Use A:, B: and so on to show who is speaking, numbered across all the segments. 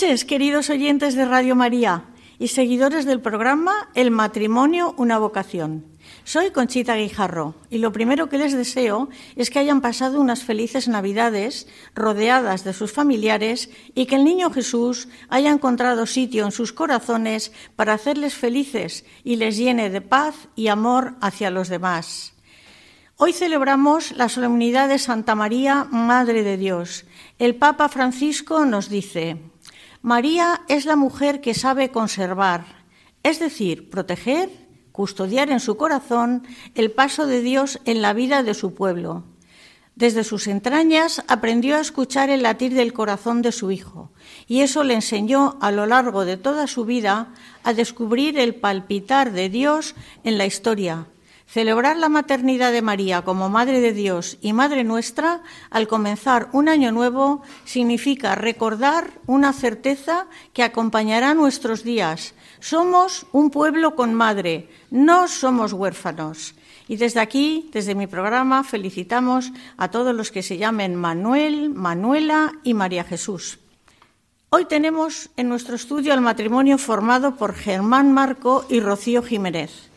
A: noches, queridos oyentes de Radio María y seguidores del programa El matrimonio, una vocación. Soy Conchita Guijarro y lo primero que les deseo es que hayan pasado unas felices Navidades rodeadas de sus familiares y que el niño Jesús haya encontrado sitio en sus corazones para hacerles felices y les llene de paz y amor hacia los demás. Hoy celebramos la solemnidad de Santa María, Madre de Dios. El Papa Francisco nos dice, María es la mujer que sabe conservar, es decir, proteger, custodiar en su corazón el paso de Dios en la vida de su pueblo. Desde sus entrañas aprendió a escuchar el latir del corazón de su hijo y eso le enseñó a lo largo de toda su vida a descubrir el palpitar de Dios en la historia Celebrar la maternidad de María como Madre de Dios y Madre nuestra al comenzar un año nuevo significa recordar una certeza que acompañará nuestros días. Somos un pueblo con madre, no somos huérfanos. Y desde aquí, desde mi programa, felicitamos a todos los que se llamen Manuel, Manuela y María Jesús. Hoy tenemos en nuestro estudio el matrimonio formado por Germán Marco y Rocío Jiménez.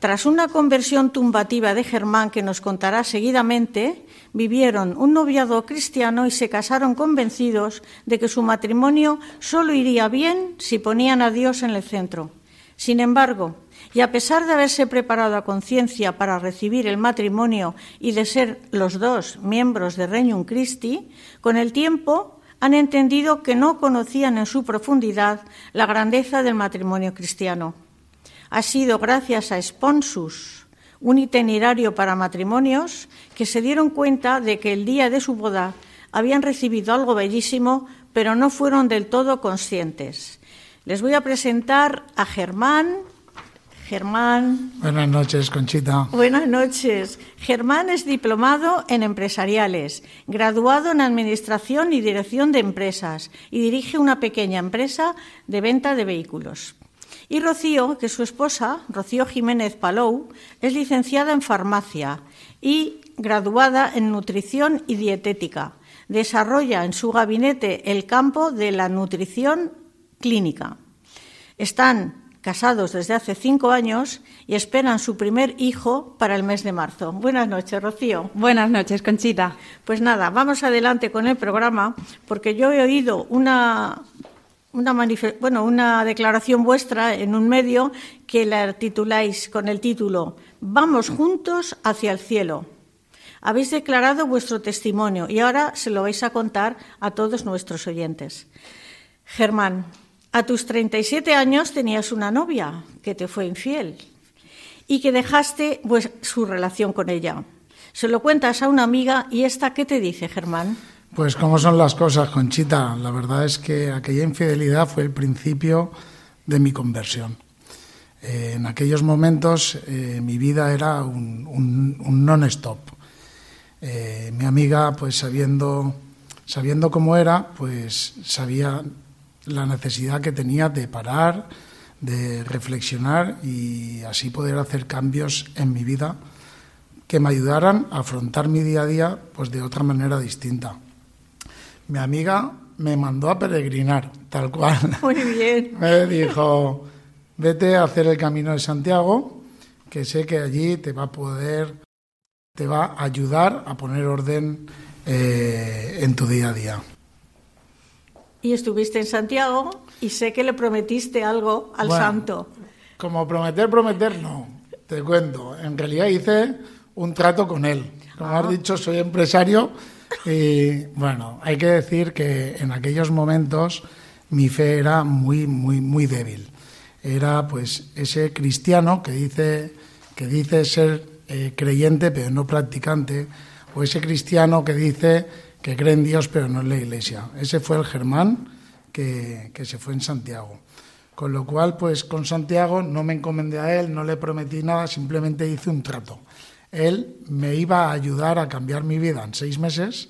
A: Tras una conversión tumbativa de Germán que nos contará seguidamente, vivieron un noviado cristiano y se casaron convencidos de que su matrimonio solo iría bien si ponían a Dios en el centro. Sin embargo, y a pesar de haberse preparado a conciencia para recibir el matrimonio y de ser los dos miembros de Regnum Christi, con el tiempo han entendido que no conocían en su profundidad la grandeza del matrimonio cristiano ha sido gracias a Sponsus, un itinerario para matrimonios, que se dieron cuenta de que el día de su boda habían recibido algo bellísimo, pero no fueron del todo conscientes. Les voy a presentar a Germán. Germán.
B: Buenas noches, Conchita.
A: Buenas noches. Germán es diplomado en empresariales, graduado en Administración y Dirección de Empresas y dirige una pequeña empresa de venta de vehículos. Y Rocío, que es su esposa, Rocío Jiménez Palou, es licenciada en farmacia y graduada en nutrición y dietética. Desarrolla en su gabinete el campo de la nutrición clínica. Están casados desde hace cinco años y esperan su primer hijo para el mes de marzo. Buenas noches, Rocío.
C: Buenas noches, Conchita.
A: Pues nada, vamos adelante con el programa porque yo he oído una una, bueno, una declaración vuestra en un medio que la tituláis con el título Vamos juntos hacia el cielo. Habéis declarado vuestro testimonio y ahora se lo vais a contar a todos nuestros oyentes. Germán, a tus 37 años tenías una novia que te fue infiel y que dejaste pues, su relación con ella. Se lo cuentas a una amiga y esta, ¿qué te dice, Germán?
B: Pues cómo son las cosas, Conchita. La verdad es que aquella infidelidad fue el principio de mi conversión. Eh, en aquellos momentos eh, mi vida era un, non-stop. Eh, mi amiga, pues sabiendo, sabiendo cómo era, pues sabía la necesidad que tenía de parar, de reflexionar y así poder hacer cambios en mi vida que me ayudaran a afrontar mi día a día pues de otra manera distinta. Mi amiga me mandó a peregrinar, tal cual.
A: Muy bien.
B: me dijo, vete a hacer el camino de Santiago, que sé que allí te va a poder, te va a ayudar a poner orden eh, en tu día a día.
A: Y estuviste en Santiago y sé que le prometiste algo al santo.
B: Como prometer, prometer, no. Te cuento. En realidad hice un trato con él. Como has ah. dicho, soy empresario y bueno, hay que decir que en aquellos momentos mi fe era muy, muy, muy débil. Era pues ese cristiano que dice, que dice ser eh, creyente pero no practicante, o ese cristiano que dice que cree en Dios pero no en la iglesia. Ese fue el Germán que, que se fue en Santiago. Con lo cual, pues con Santiago no me encomendé a él, no le prometí nada, simplemente hice un trato. Él me iba a ayudar a cambiar mi vida en seis meses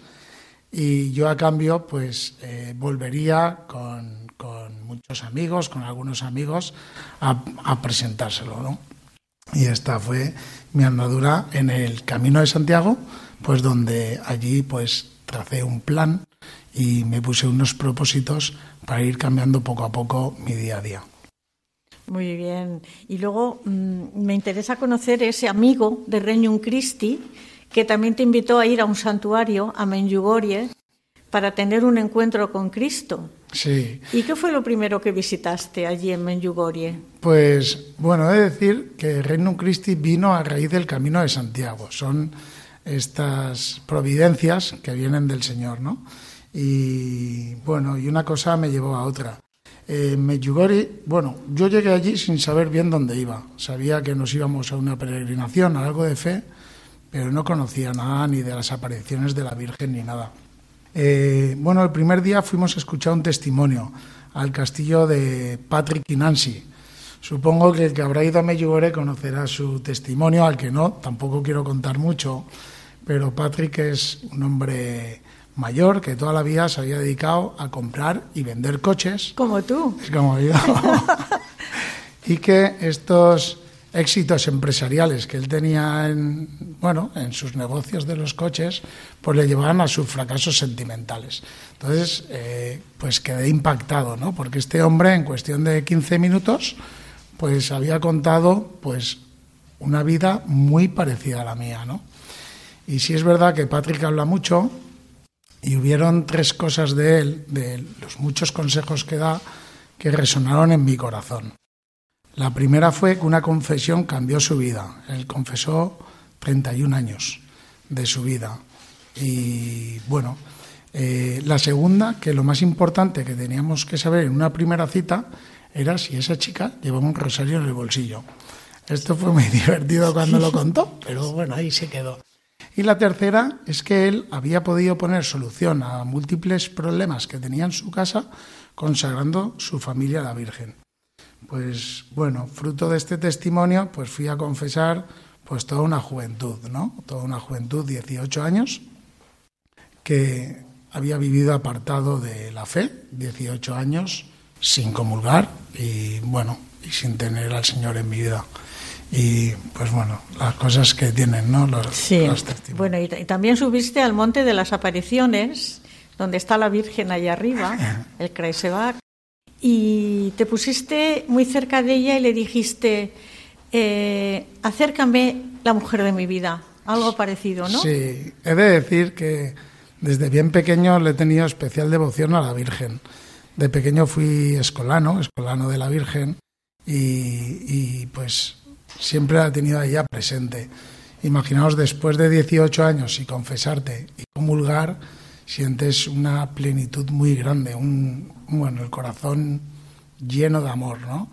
B: y yo a cambio pues eh, volvería con, con, muchos amigos, con algunos amigos a, a presentárselo. ¿no? Y esta fue mi andadura en el Camino de Santiago, pues donde allí pues tracé un plan y me puse unos propósitos para ir cambiando poco a poco mi día a día.
A: Muy bien. Y luego mm, me interesa conocer ese amigo de Regnum Christi que también te invitó a ir a un santuario, a Menjugorie, para tener un encuentro con Cristo.
B: Sí.
A: ¿Y qué fue lo primero que visitaste allí en Menjugorie?
B: Pues, bueno, he de decir que Regnum Christi vino a raíz del Camino de Santiago. Son estas providencias que vienen del Señor, ¿no? Y, bueno, y una cosa me llevó a otra. En Medjugorje, bueno, yo llegué allí sin saber bien dónde iba. Sabía que nos íbamos a una peregrinación, a algo de fe, pero no conocía nada ni de las apariciones de la Virgen ni nada. Eh, bueno, el primer día fuimos a escuchar un testimonio al castillo de Patrick y Nancy. Supongo que el que habrá ido a Medjugorje conocerá su testimonio, al que no, tampoco quiero contar mucho, pero Patrick es un hombre mayor que toda la vida se había dedicado a comprar y vender coches.
A: Como tú.
B: Es como yo. y que estos éxitos empresariales que él tenía en, bueno, en sus negocios de los coches, pues le llevaban a sus fracasos sentimentales. Entonces, eh, pues quedé impactado, ¿no? Porque este hombre, en cuestión de 15 minutos, pues había contado, pues, una vida muy parecida a la mía, ¿no? Y sí es verdad que Patrick habla mucho, y hubieron tres cosas de él, de los muchos consejos que da, que resonaron en mi corazón. La primera fue que una confesión cambió su vida. Él confesó 31 años de su vida. Y bueno, eh, la segunda, que lo más importante que teníamos que saber en una primera cita, era si esa chica llevaba un rosario en el bolsillo. Esto fue muy divertido cuando lo contó, pero bueno, ahí se quedó. Y la tercera es que él había podido poner solución a múltiples problemas que tenía en su casa consagrando su familia a la Virgen. Pues bueno, fruto de este testimonio, pues fui a confesar pues toda una juventud, ¿no? Toda una juventud, 18 años, que había vivido apartado de la fe, 18 años sin comulgar y bueno, y sin tener al Señor en mi vida y pues bueno, las cosas que tienen, ¿no? Los,
A: sí. bueno, y, también subiste al Monte de las Apariciones, donde está la Virgen allá arriba, el Kreisebach, y te pusiste muy cerca de ella y le dijiste, eh, acércame la mujer de mi vida, algo parecido, ¿no?
B: Sí, he de decir que desde bien pequeño le he tenido especial devoción a la Virgen. De pequeño fui escolano, escolano de la Virgen, y, y pues siempre la ha tenido ella presente. Imaginaos después de 18 años y confesarte y comulgar, sientes una plenitud muy grande, un, bueno, el corazón lleno de amor, ¿no?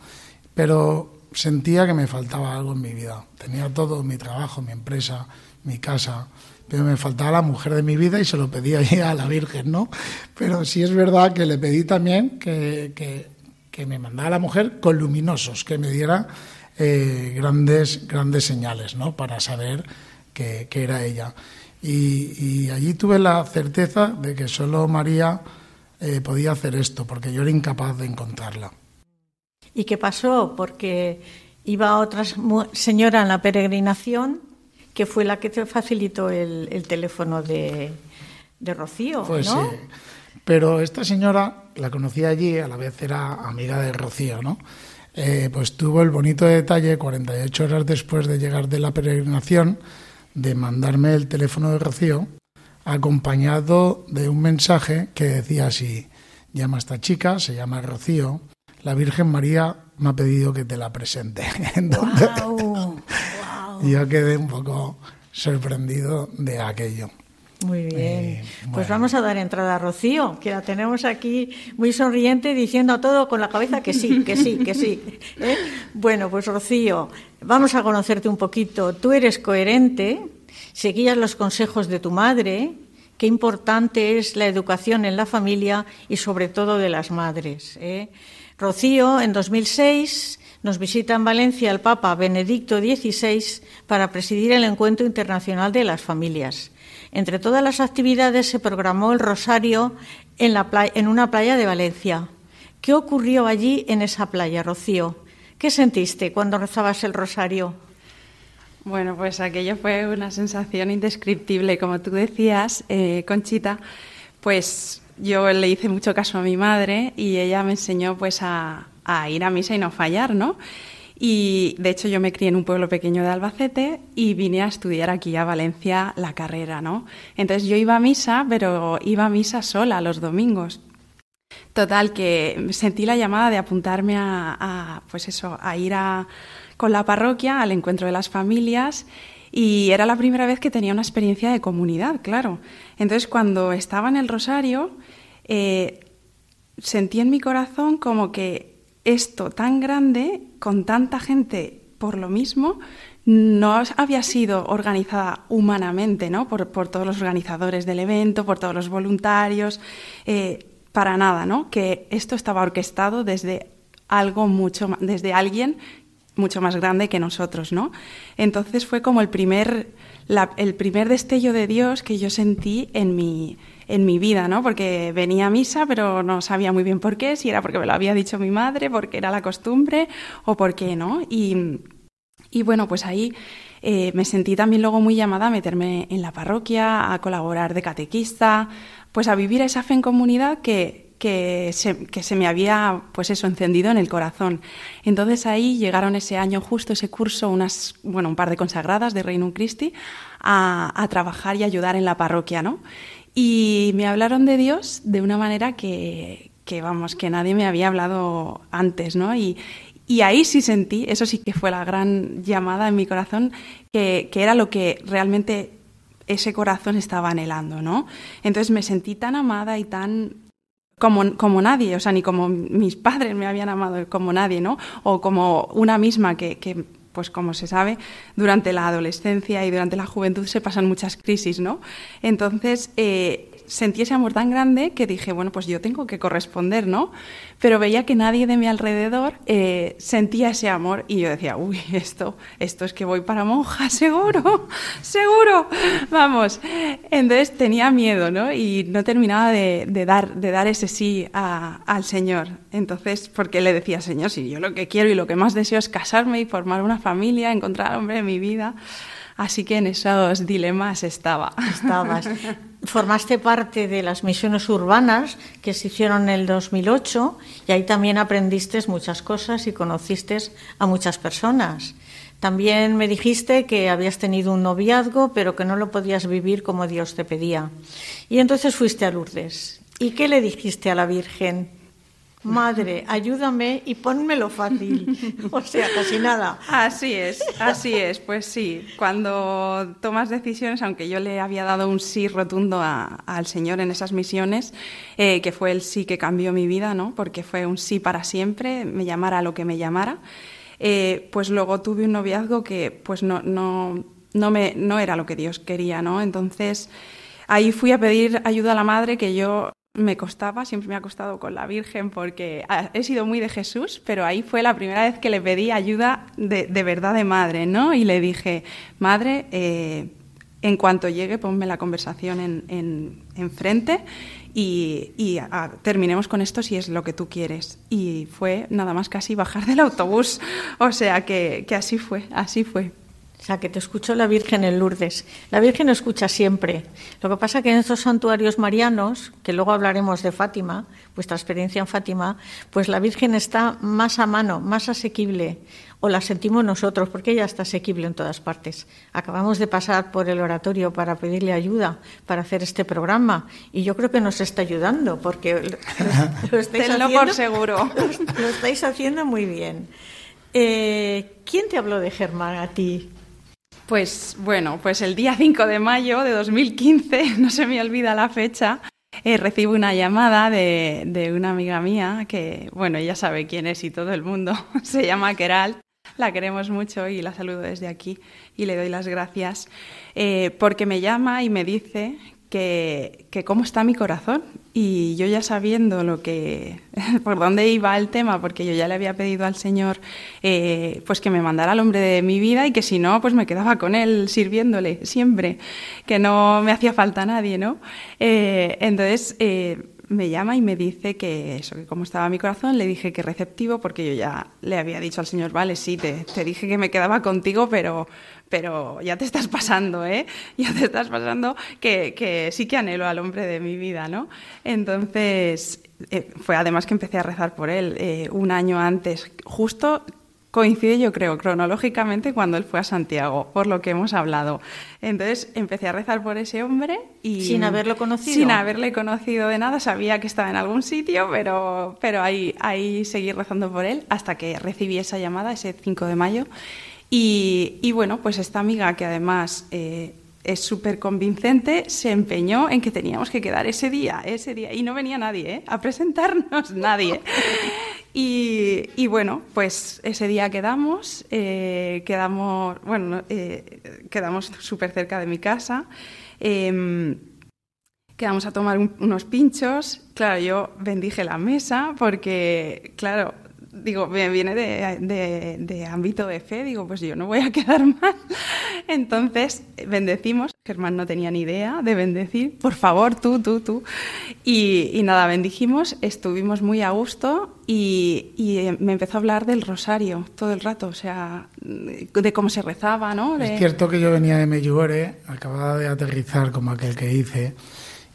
B: Pero sentía que me faltaba algo en mi vida. Tenía todo, mi trabajo, mi empresa, mi casa, pero me faltaba la mujer de mi vida y se lo pedía a la Virgen, ¿no? Pero sí es verdad que le pedí también que, que, que me mandara la mujer con luminosos, que me diera eh, grandes, grandes señales ¿no? para saber que, era ella. Y, allí tuve la certeza de que solo María eh, podía hacer esto, porque yo era incapaz de encontrarla.
A: ¿Y qué pasó? Porque iba otra señora en la peregrinación que fue la que te facilitó el, teléfono de, Rocío.
B: Pues
A: sí.
B: Pero esta señora la conocí allí, a la vez era amiga de Rocío, ¿no? Eh, pues tuvo el bonito detalle, 48 horas después de llegar de la peregrinación, de mandarme el teléfono de Rocío, acompañado de un mensaje que decía así, llama a esta chica, se llama Rocío, la Virgen María me ha pedido que te la presente. Entonces, yo quedé un poco sorprendido de aquello.
A: Muy bien. Eh, pues vamos a dar entrada a Rocío, que la tenemos aquí muy sonriente diciendo todo con la cabeza que sí, que sí, que sí. ¿eh? Bueno, pues Rocío, vamos a conocerte un poquito. Tú eres coherente, seguías los consejos de tu madre, qué importante es la educación en la familia y sobre todo de las madres. ¿eh? Rocío, en 2006, nos visita en Valencia el Papa Benedicto XVI para presidir el Encuentro Internacional de las Familias. Entre todas las actividades se programó el rosario en, la en una playa de Valencia. ¿Qué ocurrió allí en esa playa, Rocío? ¿Qué sentiste cuando rezabas el rosario?
C: Bueno, pues aquello fue una sensación indescriptible. Como tú decías, eh, Conchita, pues yo le hice mucho caso a mi madre y ella me enseñó pues a, ir a misa y no fallar, ¿no? Y de hecho yo me crié en un pueblo pequeño de Albacete y vine a estudiar aquí a Valencia la carrera, ¿no? Entonces yo iba a misa, pero iba a misa sola los domingos. Total, que sentí la llamada de apuntarme a, pues eso, a ir a, con la parroquia al encuentro de las familias y era la primera vez que tenía una experiencia de comunidad, claro. Entonces cuando estaba en el rosario, eh, sentí en mi corazón como que esto tan grande, con tanta gente por lo mismo, no había sido organizada humanamente, ¿no? Por, todos los organizadores del evento, por todos los voluntarios, eh, para nada, ¿no? Que esto estaba orquestado desde algo mucho, desde alguien mucho más grande que nosotros, ¿no? Entonces fue como el primer, el primer destello de Dios que yo sentí en mi, en mi vida, ¿no? Porque venía a misa, pero no sabía muy bien por qué, si era porque me lo había dicho mi madre, porque era la costumbre o por qué, ¿no? Y, y bueno, pues ahí eh, me sentí también luego muy llamada a meterme en la parroquia, a colaborar de catequista, pues a vivir esa fe en comunidad que, que se, que se, me había, pues eso, encendido en el corazón. Entonces ahí llegaron ese año, justo ese curso, unas, bueno, un par de consagradas de Reino Christi a, a trabajar y ayudar en la parroquia, ¿no? Y me hablaron de Dios de una manera que, vamos, que nadie me había hablado antes, ¿no? Y, y ahí sí sentí, eso sí que fue la gran llamada en mi corazón, que, que, era lo que realmente ese corazón estaba anhelando, ¿no? Entonces me sentí tan amada y tan como, como nadie, o sea, ni como mis padres me habían amado, como nadie, ¿no? O como una misma que, que pues como se sabe, durante la adolescencia y durante la juventud se pasan muchas crisis, ¿no? Entonces, eh, sentí ese amor tan grande que dije, bueno, pues yo tengo que corresponder, ¿no? Pero veía que nadie de mi alrededor eh, sentía ese amor y yo decía, uy, esto, esto es que voy para monja, seguro, seguro, vamos. Entonces tenía miedo, ¿no? Y no terminaba de, dar, de dar ese sí al Señor. Entonces, porque le decía, Señor, si yo lo que quiero y lo que más deseo es casarme y formar una familia, encontrar hombre de mi vida. Así que en esos dilemas estaba.
A: Estabas. Formaste parte de las misiones urbanas que se hicieron en el 2008 y ahí también aprendiste muchas cosas y conociste a muchas personas. También me dijiste que habías tenido un noviazgo, pero que no lo podías vivir como Dios te pedía. Y entonces fuiste a Lourdes. ¿Y qué le dijiste a la Virgen? Madre, ayúdame y pónmelo fácil. O sea, casi nada.
C: Así es, así es. Pues sí, cuando tomas decisiones, aunque yo le había dado un sí rotundo al Señor en esas misiones, eh, que fue el sí que cambió mi vida, ¿no? Porque fue un sí para siempre, me llamara lo que me llamara. Eh, pues luego tuve un noviazgo que pues no, no, no, me, no era lo que Dios quería, ¿no? Entonces ahí fui a pedir ayuda a la madre que yo me costaba, siempre me ha costado con la Virgen porque he sido muy de Jesús, pero ahí fue la primera vez que le pedí ayuda de, verdad de madre, ¿no? Y le dije, madre, eh, en cuanto llegue, ponme la conversación en, en, frente y, y terminemos con esto si es lo que tú quieres. Y fue nada más casi bajar del autobús. O sea que, que así fue, así fue.
A: O sea, que te escuchó la Virgen en Lourdes. La Virgen escucha siempre. Lo que pasa que en estos santuarios marianos, que luego hablaremos de Fátima, vuestra experiencia en Fátima, pues la Virgen está más a mano, más asequible, o la sentimos nosotros, porque ella está asequible en todas partes. Acabamos de pasar por el oratorio para pedirle ayuda para hacer este programa, y yo creo que nos está ayudando, porque
C: lo, estáis haciendo, por seguro.
A: Lo, estáis haciendo muy bien. Eh, ¿Quién te habló de Germán a ti?
C: Pues bueno, pues el día 5 de mayo de 2015, no se me olvida la fecha, eh, recibo una llamada de, de, una amiga mía que, bueno, ella sabe quién es y todo el mundo, se llama Keral, la queremos mucho y la saludo desde aquí y le doy las gracias eh, porque me llama y me dice que, que, cómo está mi corazón. Y yo ya sabiendo lo que, por dónde iba el tema, porque yo ya le había pedido al Señor eh, pues que me mandara al hombre de mi vida y que si no, pues me quedaba con él sirviéndole siempre, que no me hacía falta nadie, ¿no? Eh, entonces eh, me llama y me dice que eso, que cómo estaba mi corazón, le dije que receptivo, porque yo ya le había dicho al Señor, vale, sí, te, te dije que me quedaba contigo, pero pero ya te estás pasando, ¿eh? Ya te estás pasando que, que sí que anhelo al hombre de mi vida, ¿no? Entonces, eh, fue además que empecé a rezar por él eh, un año antes, justo coincide yo creo cronológicamente cuando él fue a Santiago, por lo que hemos hablado. Entonces empecé a rezar por ese hombre y...
A: Sin haberlo conocido.
C: Sin haberle conocido de nada, sabía que estaba en algún sitio, pero, pero ahí, ahí seguí rezando por él hasta que recibí esa llamada ese 5 de mayo y, bueno, pues esta amiga que además eh, es súper convincente, se empeñó en que teníamos que quedar ese día, ese día, y no venía nadie ¿eh? a presentarnos, nadie. Y, bueno, pues ese día quedamos, eh, quedamos, bueno, quedamos súper cerca de mi casa. Em, quedamos a tomar unos pinchos. Claro, yo bendije la mesa porque, claro, digo, viene de, ámbito de fe, digo, pues yo no voy a quedar mal. Entonces, bendecimos, Germán no tenía ni idea de bendecir, por favor, tú, tú, tú. Y, nada, bendijimos, estuvimos muy a gusto y, me empezó a hablar del rosario todo el rato, o sea, de cómo se rezaba, ¿no?
B: Es cierto que yo venía de Medjugorje, acababa de aterrizar como aquel que hice,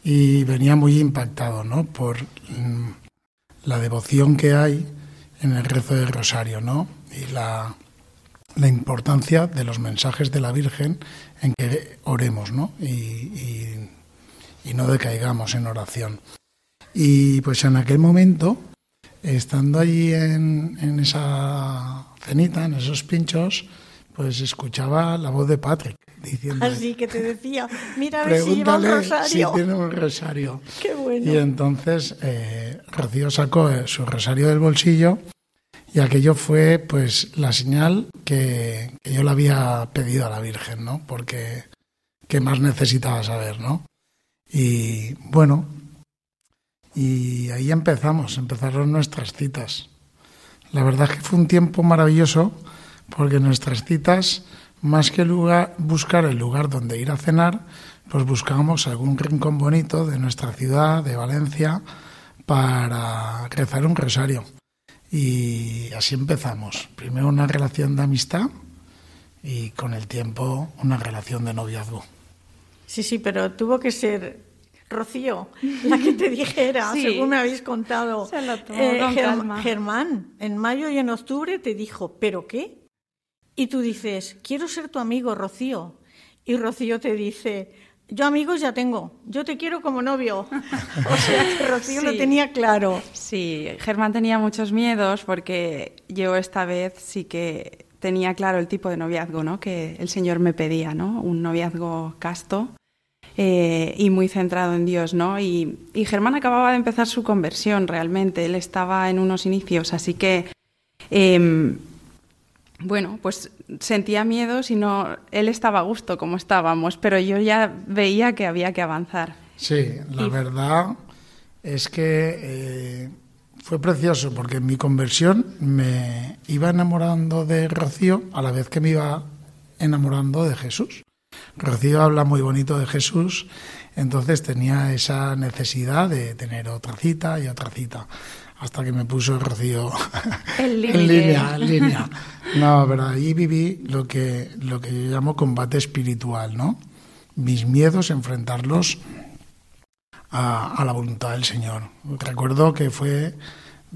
B: y venía muy impactado, ¿no? Por mm, la devoción que hay en el rezo del rosario, ¿no? Y la, la importancia de los mensajes de la Virgen en que oremos, ¿no? Y, y, no decaigamos en oración. Y pues en aquel momento, estando allí en, en esa cenita, en esos pinchos, pues escuchaba la voz de Patrick diciendo
A: así que te decía mira a ver si lleva un rosario
B: si tiene un rosario
A: qué bueno
B: y entonces eh, Rocío sacó eh, su rosario del bolsillo y aquello fue pues la señal que, yo le había pedido a la Virgen, ¿no? Porque qué más necesitaba saber, ¿no? Y bueno, y ahí empezamos, empezaron nuestras citas. La verdad es que fue un tiempo maravilloso porque nuestras citas, más que lugar, buscar el lugar donde ir a cenar, pues buscábamos algún rincón bonito de nuestra ciudad, de Valencia, para rezar un rosario. Y así empezamos. Primero una relación de amistad y con el tiempo una relación de noviazgo.
A: Sí, sí, pero tuvo que ser Rocío la que te dijera, según me habéis contado.
C: Eh,
A: Germán, en mayo y en octubre te dijo, ¿pero qué? Y tú dices, quiero ser tu amigo, Rocío. Y Rocío te dice, yo amigos ya tengo, yo te quiero como novio. o sea que Rocío lo tenía claro.
C: Sí, Germán tenía muchos miedos porque yo esta vez sí que tenía claro el tipo de noviazgo ¿no? que el Señor me pedía, ¿no? un noviazgo casto eh, y muy centrado en Dios. ¿no? Y, Germán acababa de empezar su conversión realmente, él estaba en unos inicios, así que... Em, bueno, pues sentía miedo, sino él estaba a gusto como estábamos, pero yo ya veía que había que avanzar.
B: Sí, la verdad es que eh, fue precioso porque en mi conversión me iba enamorando de Rocío a la vez que me iba enamorando de Jesús. Rocío habla muy bonito de Jesús, entonces tenía esa necesidad de tener otra cita y otra cita hasta que me puso Rocío en línea, en línea. No, pero ahí viví lo que, lo que yo llamo combate espiritual, ¿no? Mis miedos, enfrentarlos a, a la voluntad del Señor. Recuerdo que fue,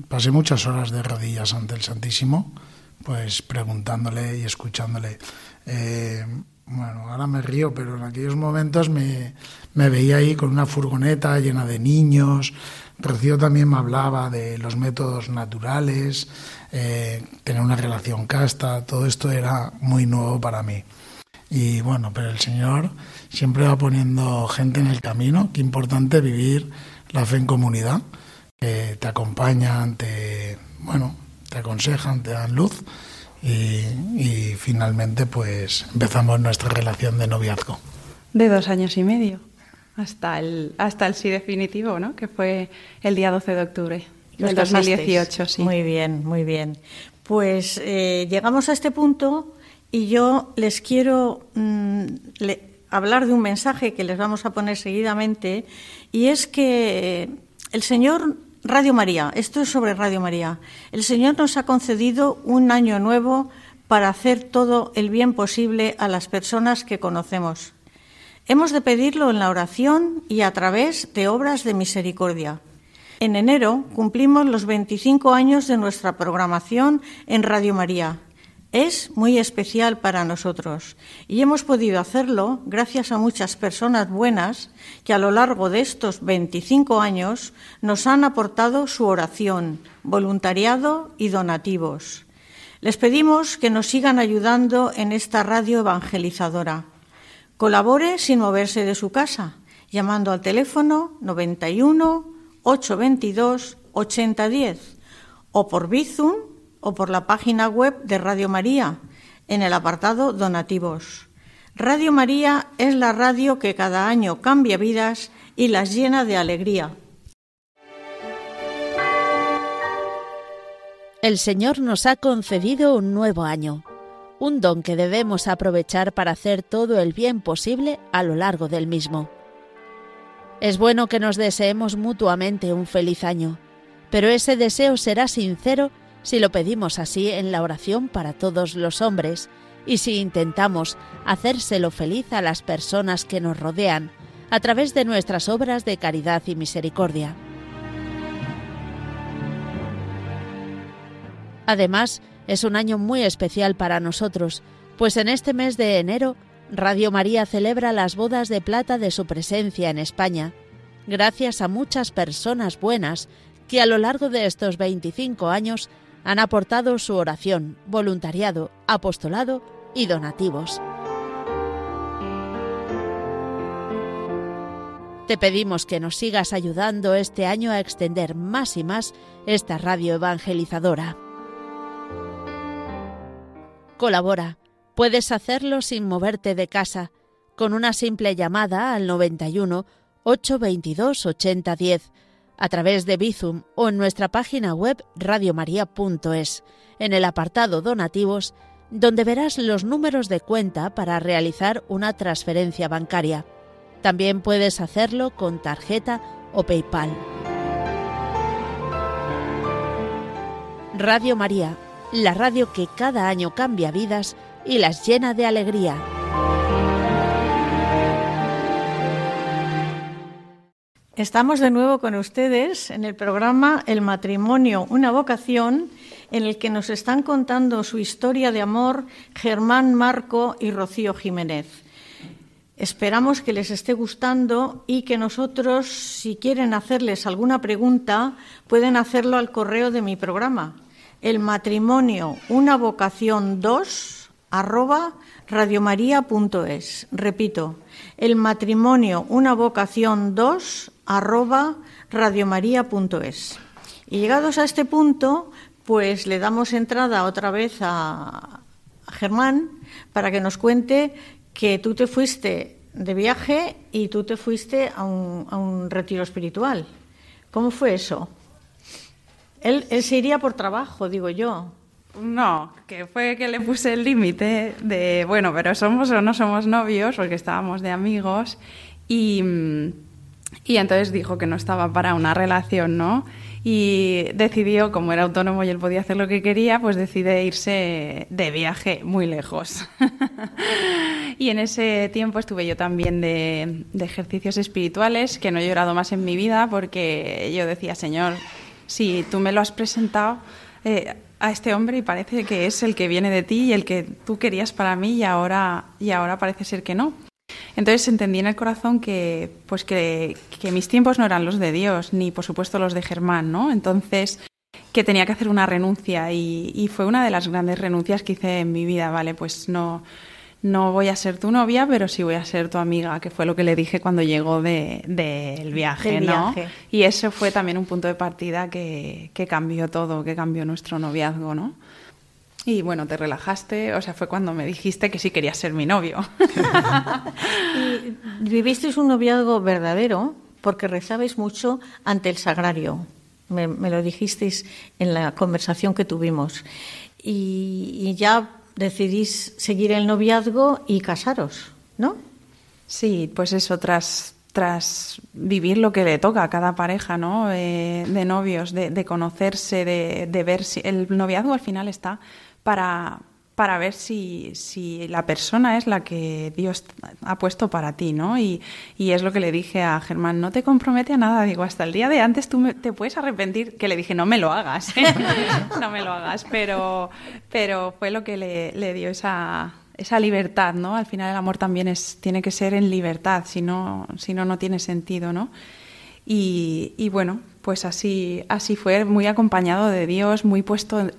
B: pasé muchas horas de rodillas ante el Santísimo, pues preguntándole y escuchándole. Eh, bueno, ahora me río, pero en aquellos momentos me, veía ahí con una furgoneta llena de niños, Rocío también me hablaba de los métodos naturales, eh, tener una relación casta, todo esto era muy nuevo para mí. Y bueno, pero el Señor siempre va poniendo gente en el camino, qué importante vivir la fe en comunidad, que te acompañan, te, bueno, te aconsejan, te dan luz y, y finalmente pues empezamos nuestra relación de noviazgo.
C: De dos años y medio hasta el, hasta el sí definitivo, ¿no? que fue el día 12 de octubre del 2018. Sí.
A: Muy bien, muy bien. Pues eh, llegamos a este punto y yo les quiero mm, hablar de un mensaje que les vamos a poner seguidamente y es que el Señor Radio María, esto es sobre Radio María, el Señor nos ha concedido un año nuevo para hacer todo el bien posible a las personas que conocemos. Hemos de pedirlo en la oración y a través de obras de misericordia. En enero cumplimos los 25 años de nuestra programación en Radio María. Es muy especial para nosotros y hemos podido hacerlo gracias a muchas personas buenas que a lo largo de estos 25 años nos han aportado su oración, voluntariado y donativos. Les pedimos que nos sigan ayudando en esta radio evangelizadora. Colabore sin moverse de su casa, llamando al teléfono 91 822 8010 o por Bizum o por la página web de Radio María en el apartado Donativos. Radio María es la radio que cada año cambia vidas y las llena de alegría.
D: El Señor nos ha concedido un nuevo año un don que debemos aprovechar para hacer todo el bien posible a lo largo del mismo. Es bueno que nos deseemos mutuamente un feliz año, pero ese deseo será sincero si lo pedimos así en la oración para todos los hombres y si intentamos hacérselo feliz a las personas que nos rodean a través de nuestras obras de caridad y misericordia. Además, es un año muy especial para nosotros, pues en este mes de enero Radio María celebra las bodas de plata de su presencia en España, gracias a muchas personas buenas que a lo largo de estos 25 años han aportado su oración, voluntariado, apostolado y donativos. Te pedimos que nos sigas ayudando este año a extender más y más esta radio evangelizadora. Colabora. Puedes hacerlo sin moverte de casa, con una simple llamada al 91 822 8010, a través de Bizum o en nuestra página web radiomaria.es, en el apartado Donativos, donde verás los números de cuenta para realizar una transferencia bancaria. También puedes hacerlo con tarjeta o PayPal. Radio María la radio que cada año cambia vidas y las llena de alegría.
A: Estamos de nuevo con ustedes en el programa El matrimonio, una vocación, en el que nos están contando su historia de amor Germán Marco y Rocío Jiménez. Esperamos que les esté gustando y que nosotros, si quieren hacerles alguna pregunta, pueden hacerlo al correo de mi programa, el matrimonio, una vocación 2 arroba radiomaria.es. Repito, el matrimonio, una vocación 2 arroba radiomaria.es. Y llegados a este punto, pues le damos entrada otra vez a, Germán para que nos cuente que tú te fuiste de viaje y tú te fuiste a un, a un retiro espiritual. ¿Cómo fue eso? Él, se iría por trabajo, digo yo.
C: No, que fue que le puse el límite de, bueno, pero somos o no somos novios, porque estábamos de amigos, y, y entonces dijo que no estaba para una relación, ¿no? Y decidió, como era autónomo y él podía hacer lo que quería, pues decide irse de viaje muy lejos. y en ese tiempo estuve yo también de, de ejercicios espirituales, que no he llorado más en mi vida, porque yo decía, Señor, si tú me lo has presentado, eh, a este hombre y parece que es el que viene de ti y el que tú querías para mí y ahora, y ahora parece ser que no. Entonces entendí en el corazón que, pues que, que mis tiempos no eran los de Dios, ni por supuesto los de Germán, ¿no? Entonces que tenía que hacer una renuncia y, y fue una de las grandes renuncias que hice en mi vida, ¿vale? Pues no, no voy a ser tu novia, pero sí voy a ser tu amiga, que fue lo que le dije cuando llegó del de, viaje, ¿no? Y eso fue también un punto de partida que, que, cambió todo, que cambió nuestro noviazgo, ¿no? Y bueno, te relajaste, o sea, fue cuando me dijiste que sí querías ser mi novio.
A: y vivisteis un noviazgo verdadero porque rezabais mucho ante el sagrario. Me, me lo dijisteis en la conversación que tuvimos. Y, y ya decidís seguir el noviazgo y casaros, ¿no?
C: Sí, pues eso, tras, tras vivir lo que le toca a cada pareja, ¿no? Eh, de novios, de, de conocerse, de, de, ver si el noviazgo al final está para, para ver si, si, la persona es la que Dios ha puesto para ti, ¿no? Y, y, es lo que le dije a Germán, no te compromete a nada, digo, hasta el día de antes tú me, te puedes arrepentir, que le dije, no me lo hagas, ¿eh? no me lo hagas, pero, pero fue lo que le, le, dio esa, esa libertad, ¿no? Al final el amor también es, tiene que ser en libertad, si no, si no, no tiene sentido, ¿no? Y, y bueno, pues así, así fue, muy acompañado de Dios, muy puesto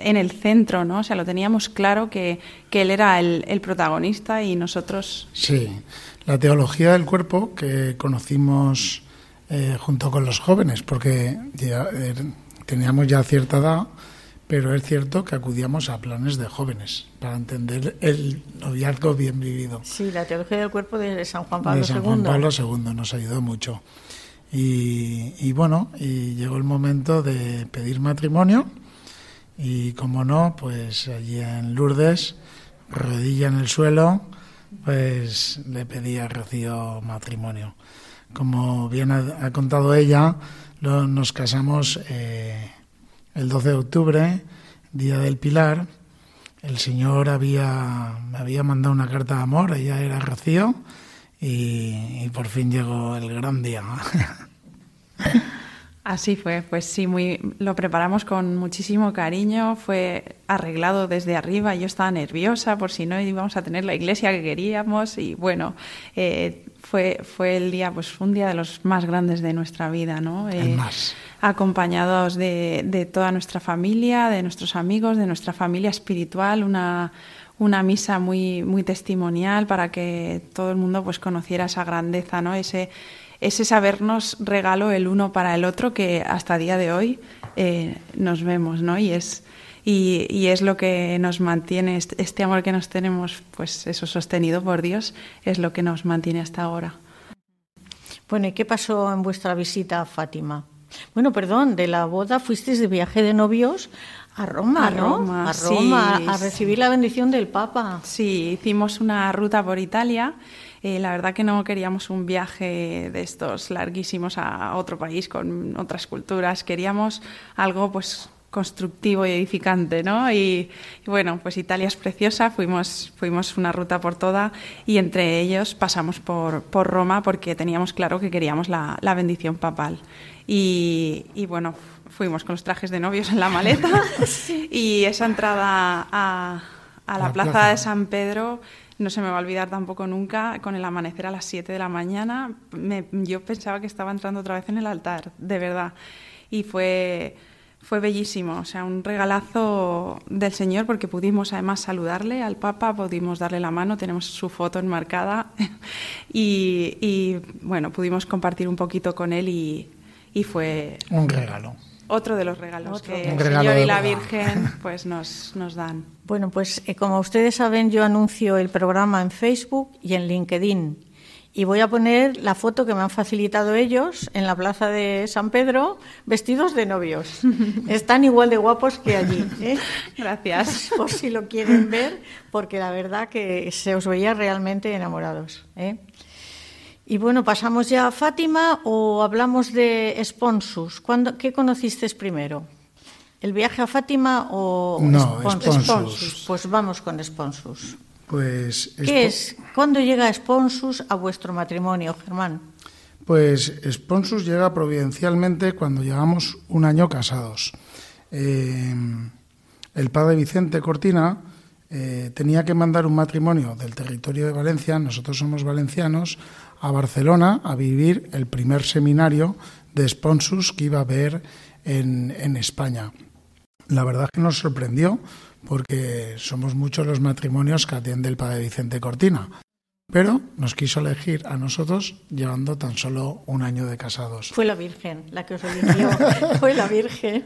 C: en el centro, ¿no? O sea, lo teníamos claro que, que él era el, el, protagonista y nosotros.
B: Sí, la teología del cuerpo que conocimos eh, junto con los jóvenes, porque ya, eh, teníamos ya cierta edad, pero es cierto que acudíamos a planes de jóvenes para entender el noviazgo bien vivido.
A: Sí, la teología del cuerpo de San Juan Pablo II.
B: De San Juan Pablo II nos ayudó mucho. Y, y bueno, y llegó el momento de pedir matrimonio y como no, pues allí en Lourdes, rodilla en el suelo, pues le pedí a Rocío matrimonio. Como bien ha, contado ella, nos casamos eh, el 12 de octubre, día del Pilar. El Señor había, me había mandado una carta de amor, ella era Rocío, y por fin llegó el gran día.
C: Así fue, pues sí, muy, lo preparamos con muchísimo cariño, fue arreglado desde arriba, yo estaba nerviosa por si no íbamos a tener la iglesia que queríamos y bueno, eh, fue, fue el día, pues un día de los más grandes de nuestra vida, ¿no?
B: Eh, más.
C: Acompañados de, de toda nuestra familia, de nuestros amigos, de nuestra familia espiritual, una, una misa muy, muy testimonial para que todo el mundo pues conociera esa grandeza, ¿no? Ese, ese sabernos regalo el uno para el otro que hasta día de hoy eh, nos vemos, ¿no? Y es, y, y, es lo que nos mantiene, este, este amor que nos tenemos, pues eso sostenido por Dios, es lo que nos mantiene hasta ahora.
A: Bueno, ¿y qué pasó en vuestra visita a Fátima? Bueno, perdón, de la boda fuisteis de viaje de novios a Roma,
C: a Roma,
A: ¿no? A Roma,
C: sí.
A: a recibir la bendición del Papa.
C: Sí, hicimos una ruta por Italia. Eh, la verdad que no queríamos un viaje de estos larguísimos a otro país con otras culturas. Queríamos algo, pues constructivo y edificante, ¿no? Y, y, bueno, pues Italia es preciosa, fuimos, fuimos una ruta por toda y entre ellos pasamos por, por Roma porque teníamos claro que queríamos la, la bendición papal. Y, y, bueno, fuimos con los trajes de novios en la maleta sí. y esa entrada a, a la, la plaza, plaza de San Pedro no se me va a olvidar tampoco nunca, con el amanecer a las 7 de la mañana, me, yo pensaba que estaba entrando otra vez en el altar, de verdad. Y fue, fue bellísimo, o sea, un regalazo del Señor porque pudimos además saludarle al Papa, pudimos darle la mano, tenemos su foto enmarcada y, bueno, pudimos compartir un poquito con él y fue...
B: Un regalo
C: otro de los regalos
B: otro.
C: que el
B: regalo
C: Señor y la Virgen pues nos, nos dan.
A: Bueno, pues eh, como ustedes saben, yo anuncio el programa en Facebook y en LinkedIn. y voy a poner la foto que me han facilitado ellos en la plaza de San Pedro, vestidos de novios. Están igual de guapos que allí. ¿eh?
C: Gracias.
A: Por si lo quieren ver, porque la verdad que se os veía realmente enamorados. ¿eh? Y bueno, pasamos ya a Fátima o hablamos de Sponsus. ¿Cuándo, ¿Qué conociste primero? ¿El viaje a Fátima o
B: no,
A: Sponsus? Pues vamos con Sponsus.
B: Pues
A: ¿Qué es? ¿Cuándo llega Sponsus a vuestro matrimonio, Germán?
B: Pues Sponsus llega providencialmente cuando llevamos un año casados. Eh, el padre Vicente Cortina eh, tenía que mandar un matrimonio del territorio de Valencia, nosotros somos valencianos, a Barcelona a vivir el primer seminario de Sponsus que iba a haber en, en España. La verdad que nos sorprendió porque somos muchos los matrimonios que atiende el padre Vicente Cortina. Pero nos quiso elegir a nosotros llevando tan solo un año de casados.
A: Fue la Virgen la que os eligió. Fue la Virgen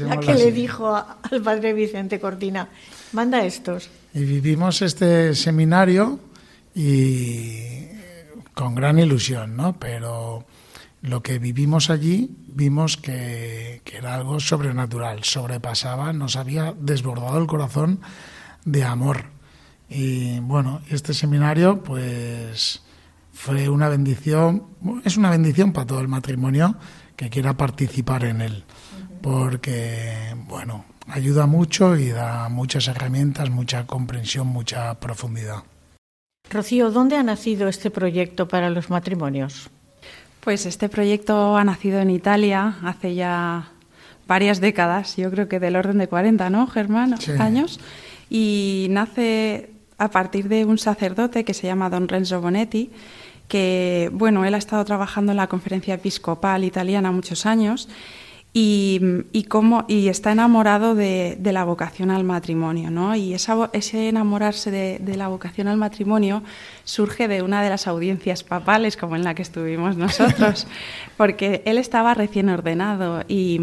A: la que le dijo al padre Vicente Cortina, manda estos.
B: Y vivimos este seminario y con gran ilusión, ¿no? Pero lo que vivimos allí vimos que, era algo sobrenatural, sobrepasaba, nos había desbordado el corazón de amor. Y bueno, este seminario pues fue una bendición, es una bendición para todo el matrimonio que quiera participar en él, porque bueno, ayuda mucho y da muchas herramientas, mucha comprensión, mucha profundidad.
A: Rocío, ¿dónde ha nacido este proyecto para los matrimonios?
C: Pues este proyecto ha nacido en Italia hace ya varias décadas, yo creo que del orden de 40, ¿no, Germán? Años. Y nace a partir de un sacerdote que se llama Don Renzo Bonetti, que, bueno, él ha estado trabajando en la conferencia episcopal italiana muchos años y, y, cómo, y está enamorado de, de, la vocación al matrimonio. ¿no? Y esa, ese enamorarse de, de, la vocación al matrimonio surge de una de las audiencias papales, como en la que estuvimos nosotros, porque él estaba recién ordenado y,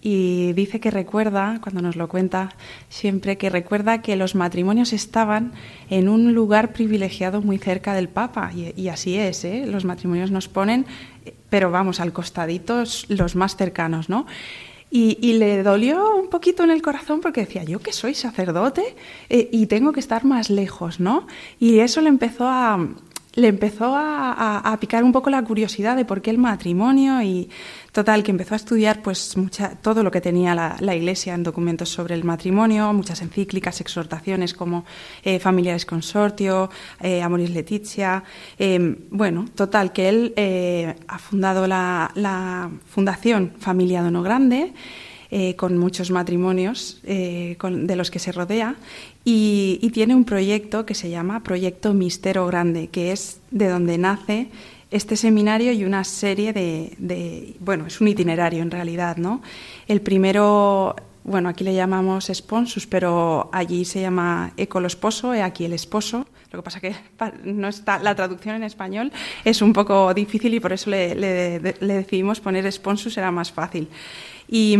C: y dice que recuerda, cuando nos lo cuenta siempre, que recuerda que los matrimonios estaban en un lugar privilegiado muy cerca del Papa. Y, y así es, ¿eh? los matrimonios nos ponen pero vamos, al costadito los más cercanos, ¿no? Y, le dolió un poquito en el corazón porque decía, yo que soy sacerdote eh, y tengo que estar más lejos, ¿no? Y eso le empezó a, le empezó a, picar un poco la curiosidad de por qué el matrimonio y total que empezó a estudiar pues mucha, todo lo que tenía la, Iglesia en documentos sobre el matrimonio, muchas encíclicas, exhortaciones como eh, Familiares Consortio, eh, Amoris Letizia, eh, bueno, total que él eh, ha fundado la, Fundación Familia Dono Grande eh, con muchos matrimonios de los que se rodea y, tiene un proyecto que se llama Proyecto Mistero Grande, que es de donde nace este seminario y una serie de, bueno, es un itinerario en realidad, ¿no? El primero bueno, aquí le llamamos sponsus, pero allí se llama eco lo esposo, he aquí el esposo. Lo que pasa que no está, la traducción en español es un poco difícil y por eso le, le, decidimos poner sponsus, era más fácil. Y,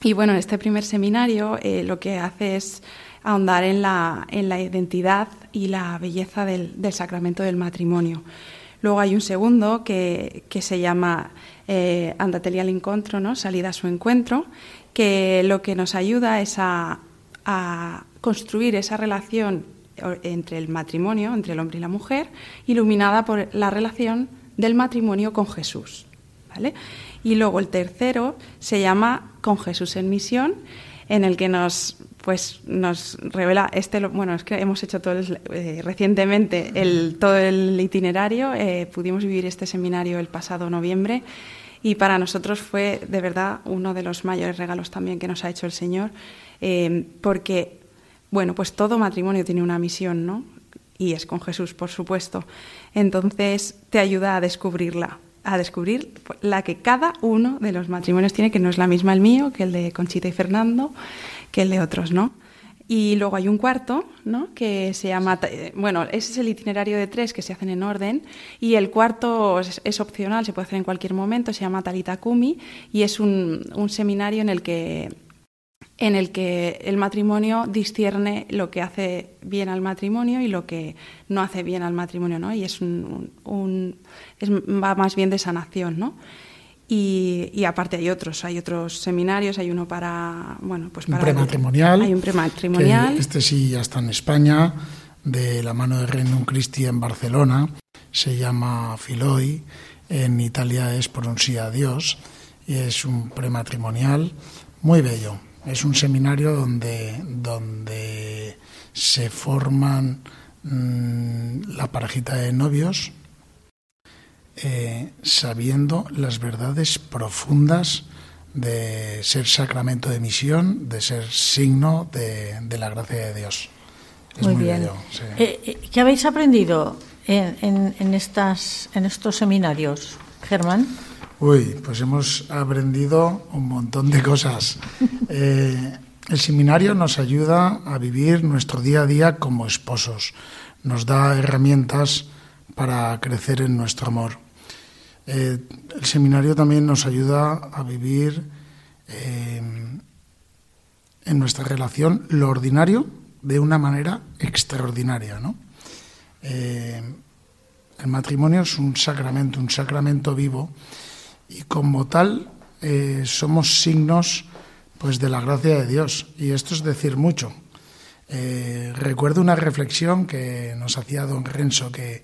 C: y bueno, este primer seminario eh, lo que hace es ahondar en la, en la identidad y la belleza del, del, sacramento del matrimonio. Luego hay un segundo que, que se llama eh, Andatelia al encuentro, ¿no? salida a su encuentro, que lo que nos ayuda es a, a construir esa relación entre el matrimonio, entre el hombre y la mujer, iluminada por la relación del matrimonio con Jesús. ¿vale? Y luego el tercero se llama Con Jesús en misión, en el que nos pues nos revela este bueno es que hemos hecho todo eh, recientemente el, todo el itinerario eh, pudimos vivir este seminario el pasado noviembre y para nosotros fue de verdad uno de los mayores regalos también que nos ha hecho el Señor eh, porque bueno pues todo matrimonio tiene una misión no y es con Jesús por supuesto. Entonces te ayuda a descubrirla a descubrir la que cada uno de los matrimonios tiene, que no es la misma el mío, que el de Conchita y Fernando, que el de otros, ¿no? Y luego hay un cuarto, ¿no? Que se llama, bueno, ese es el itinerario de tres que se hacen en orden y el cuarto es, opcional, se puede hacer en cualquier momento, se llama Talita Kumi y es un seminario en el que en el que el matrimonio discierne lo que hace bien al matrimonio y lo que no hace bien al matrimonio, ¿no? Y es un, va más bien de sanación, ¿no? Y, aparte hay otros, hay otros seminarios, hay uno para, bueno, pues para...
B: Un prematrimonial.
C: Hay un prematrimonial.
B: este sí ya está en España, de la mano de Renum Christi en Barcelona, se llama Filoi, en Italia es Por un sí a Dios, y es un prematrimonial muy bello. Es un seminario donde, donde se forman mm, la parejita de novios eh, sabiendo las verdades profundas de ser sacramento de misión, de ser signo de, la gracia de Dios.
A: muy, bien. Eh, eh, ¿Qué habéis aprendido en, en, estas, en estos seminarios, Germán?
B: Uy, pues hemos aprendido un montón de cosas. Eh, el seminario nos ayuda a vivir nuestro día a día como esposos, nos da herramientas para crecer en nuestro amor. Eh, el seminario también nos ayuda a vivir eh, en nuestra relación lo ordinario de una manera extraordinaria. ¿no? el matrimonio es un sacramento, un sacramento vivo y como tal eh, somos signos pues de la gracia de Dios y esto es decir mucho. Eh, recuerdo una reflexión que nos hacía don Renzo que,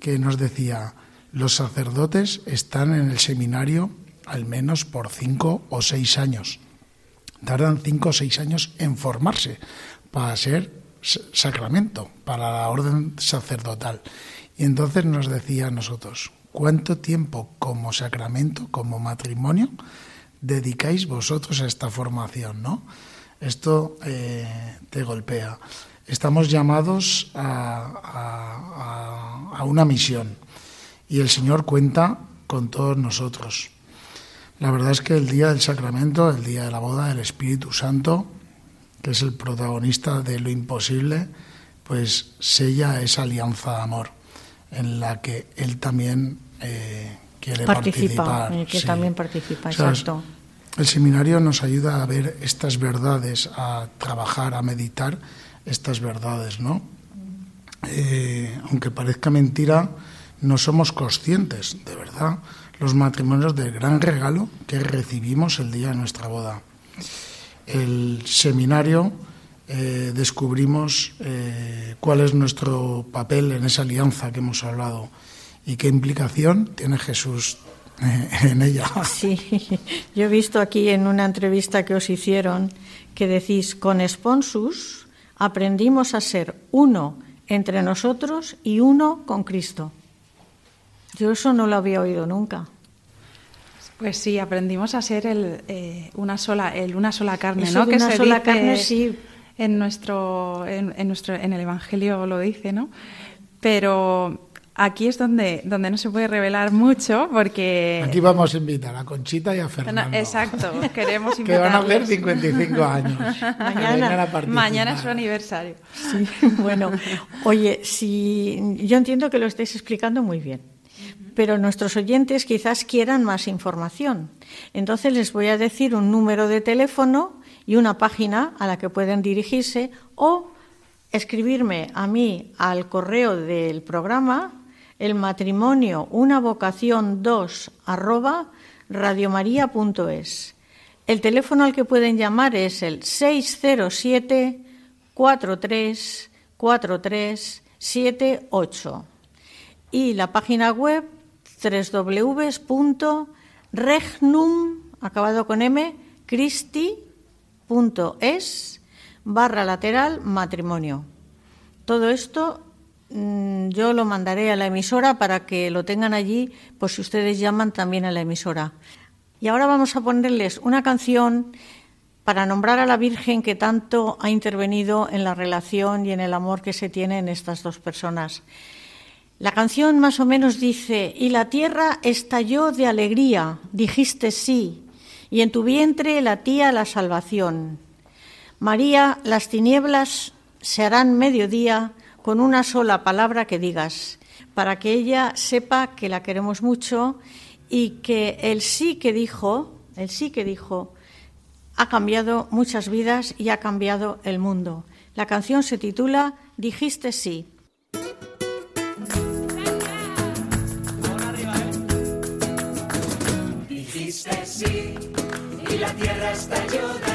B: que nos decía los sacerdotes están en el seminario al menos por cinco o seis años. Tardan cinco o seis años en formarse para ser sacramento, para la orden sacerdotal. Y entonces nos decía a nosotros, ¿Cuánto tiempo como sacramento, como matrimonio, dedicáis vosotros a esta formación? ¿no? Esto eh, te golpea. Estamos llamados a, a una misión y el Señor cuenta con todos nosotros. La verdad es que el día del sacramento, el día de la boda del Espíritu Santo, que es el protagonista de lo imposible, pues sella esa alianza de amor en la que él también eh, quiere
A: Participa,
B: participar.
A: Eh, que también participa, exacto.
B: El seminario nos ayuda a ver estas verdades, a trabajar, a meditar estas verdades, ¿no? Eh, aunque parezca mentira, no somos conscientes, de verdad, los matrimonios del gran regalo que recibimos el día de nuestra boda. El seminario eh, descubrimos eh, cuál es nuestro papel en esa alianza que hemos hablado y qué implicación tiene Jesús eh, en ella.
A: Sí, yo he visto aquí en una entrevista que os hicieron que decís, con Sponsus aprendimos a ser uno entre nosotros y uno con Cristo. Yo eso no lo había oído nunca.
C: Pues sí, aprendimos a ser el, una sola, el una sola carne, ¿no?
A: que una sola carne, sí,
C: en nuestro, en, nuestro, en el Evangelio lo dice, ¿no? Pero aquí es donde, donde no se puede revelar mucho porque...
B: Aquí vamos a invitar a Conchita y a Fernando.
C: exacto, queremos invitar.
B: que van a hacer 55 años.
C: mañana, mañana es su aniversario.
A: Sí, bueno, oye, si yo entiendo que lo estáis explicando muy bien, pero nuestros oyentes quizás quieran más información. Entonces les voy a decir un número de teléfono y una página a la que pueden dirigirse o escribirme a mí al correo del programa el matrimonio una vocación 2 arroba radiomaria.es. El teléfono al que pueden llamar es el 607 43 43 78 y la página web www.regnum acabado con m Christi es barra lateral matrimonio. Todo esto yo lo mandaré a la emisora para que lo tengan allí, por si ustedes llaman también a la emisora. Y ahora vamos a ponerles una canción para nombrar a la Virgen que tanto ha intervenido en la relación y en el amor que se tiene en estas dos personas. La canción más o menos dice, y la tierra estalló de alegría, dijiste sí, y en tu vientre latía la salvación. María, las tinieblas se harán mediodía con una sola palabra que digas, para que ella sepa que la queremos mucho y que el sí que dijo, el sí que dijo, ha cambiado muchas vidas y ha cambiado el mundo. La canción se titula Dijiste sí.
E: Dijiste sí y la tierra estalló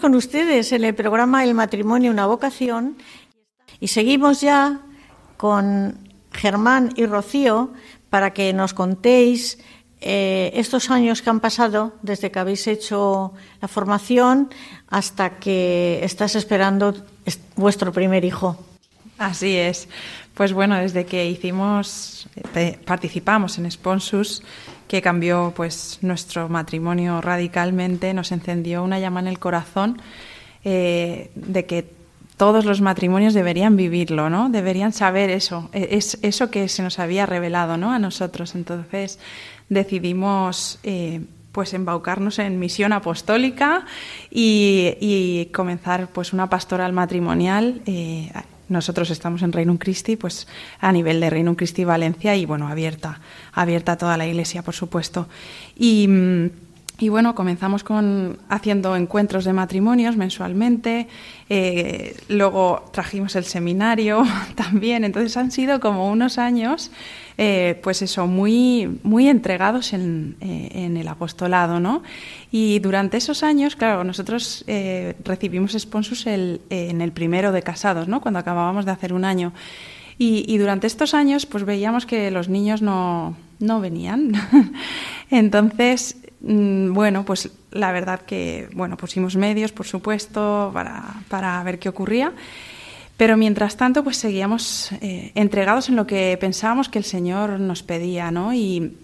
E: Con
A: ustedes en el programa El matrimonio, una vocación y seguimos ya con Germán y Rocío para que nos contéis eh, estos años que han pasado desde que habéis hecho la formación hasta que estás esperando es- vuestro primer hijo.
C: Así es. Pues bueno, desde que hicimos, eh, participamos en Sponsus, que cambió pues nuestro matrimonio radicalmente, nos encendió una llama en el corazón eh, de que todos los matrimonios deberían vivirlo, ¿no? Deberían saber eso, eh, es eso que se nos había revelado, ¿no? A nosotros. Entonces decidimos eh, pues embaucarnos en misión apostólica y, y comenzar pues una pastoral matrimonial. eh, nosotros estamos en Reino Christi, pues a nivel de Reino Christi Valencia y bueno, abierta, abierta a toda la iglesia, por supuesto. Y, mm, y bueno, comenzamos con haciendo encuentros de matrimonios mensualmente, eh, luego trajimos el seminario también, entonces han sido como unos años, eh, pues eso, muy, muy entregados en, eh, en el apostolado, ¿no? Y durante esos años, claro, nosotros eh, recibimos sponsus el, en el primero de casados, ¿no? Cuando acabábamos de hacer un año. Y, y durante estos años, pues veíamos que los niños no, no venían. Entonces, bueno, pues la verdad que, bueno, pusimos medios, por supuesto, para, para ver qué ocurría. Pero mientras tanto, pues seguíamos eh, entregados en lo que pensábamos que el Señor nos pedía, ¿no? Y,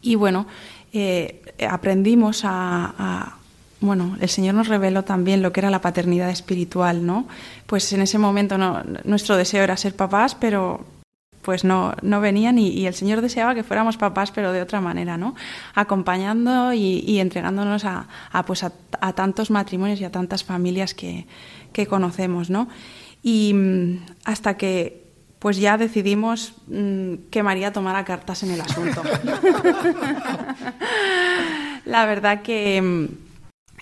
C: y bueno, eh, aprendimos a, a- bueno, el Señor nos reveló también lo que era la paternidad espiritual, ¿no? Pues en ese momento no, nuestro deseo era ser papás, pero pues no, no venían y, y el Señor deseaba que fuéramos papás, pero de otra manera, ¿no? Acompañando y, y entregándonos a, a, pues a, a tantos matrimonios y a tantas familias que, que conocemos, ¿no? Y mm, hasta que pues ya decidimos mm, que María tomara cartas en el asunto. La verdad que, mm,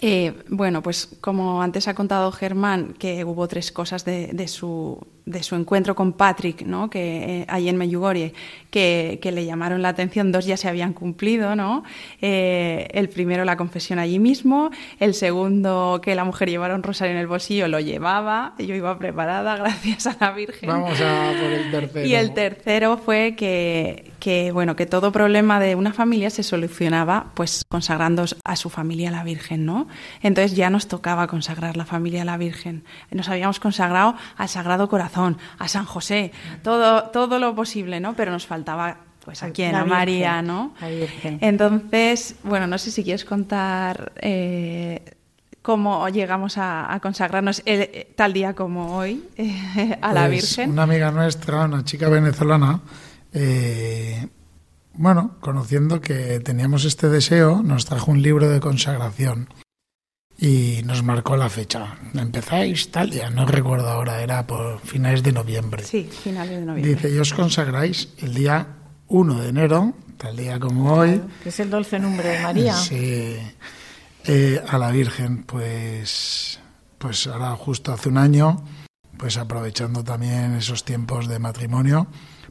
C: eh, bueno, pues como antes ha contado Germán, que hubo tres cosas de, de su, de su encuentro con Patrick, ¿no? que eh, ahí en Meyugorie, que, que le llamaron la atención, dos ya se habían cumplido, ¿no? Eh, el primero la confesión allí mismo, el segundo que la mujer llevara un rosario en el bolsillo lo llevaba, yo iba preparada gracias a la Virgen.
F: Vamos a por el tercero.
C: Y el tercero fue que, que bueno que todo problema de una familia se solucionaba pues consagrando a su familia a la Virgen no entonces ya nos tocaba consagrar la familia a la Virgen. Nos habíamos consagrado al Sagrado Corazón a San José todo todo lo posible no pero nos faltaba pues a quién a María no entonces bueno no sé si quieres contar eh, cómo llegamos a, consagrarnos tal día como hoy eh, a la pues Virgen.
B: Una amiga nuestra, una chica venezolana, eh, bueno, conociendo que teníamos este deseo, nos trajo un libro de consagración y nos marcó la fecha. Empezáis tal día, no recuerdo ahora, era por finales de noviembre.
C: Sí, finales de noviembre.
B: Dice, y os consagráis el día 1 de enero, tal día como hoy.
A: que es el dulce nombre de María.
B: Sí eh, a la Virgen, pues, pues ahora justo hace un año, pues aprovechando también esos tiempos de matrimonio,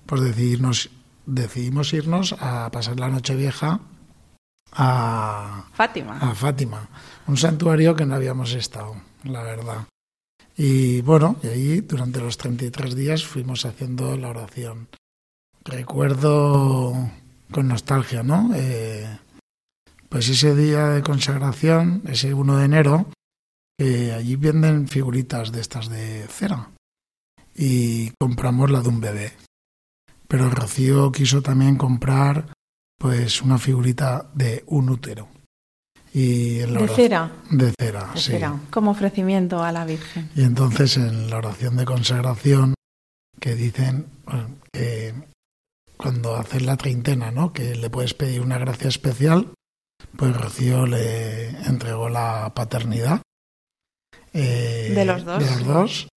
B: pues decidimos, decidimos irnos a pasar la noche vieja a
C: Fátima.
B: A Fátima, un santuario que no habíamos estado, la verdad. Y bueno, y ahí durante los 33 días fuimos haciendo la oración. Recuerdo con nostalgia, ¿no? Eh, pues ese día de consagración, ese 1 de enero, que allí venden figuritas de estas de cera y compramos la de un bebé. Pero Rocío quiso también comprar pues una figurita de un útero.
A: Y ¿De cera?
B: De cera, sí.
C: Como ofrecimiento a la Virgen.
B: Y entonces en la oración de consagración que dicen que cuando haces la treintena, ¿no? Que le puedes pedir una gracia especial pues Rocío le entregó la paternidad.
C: Eh, de los dos.
B: De los dos.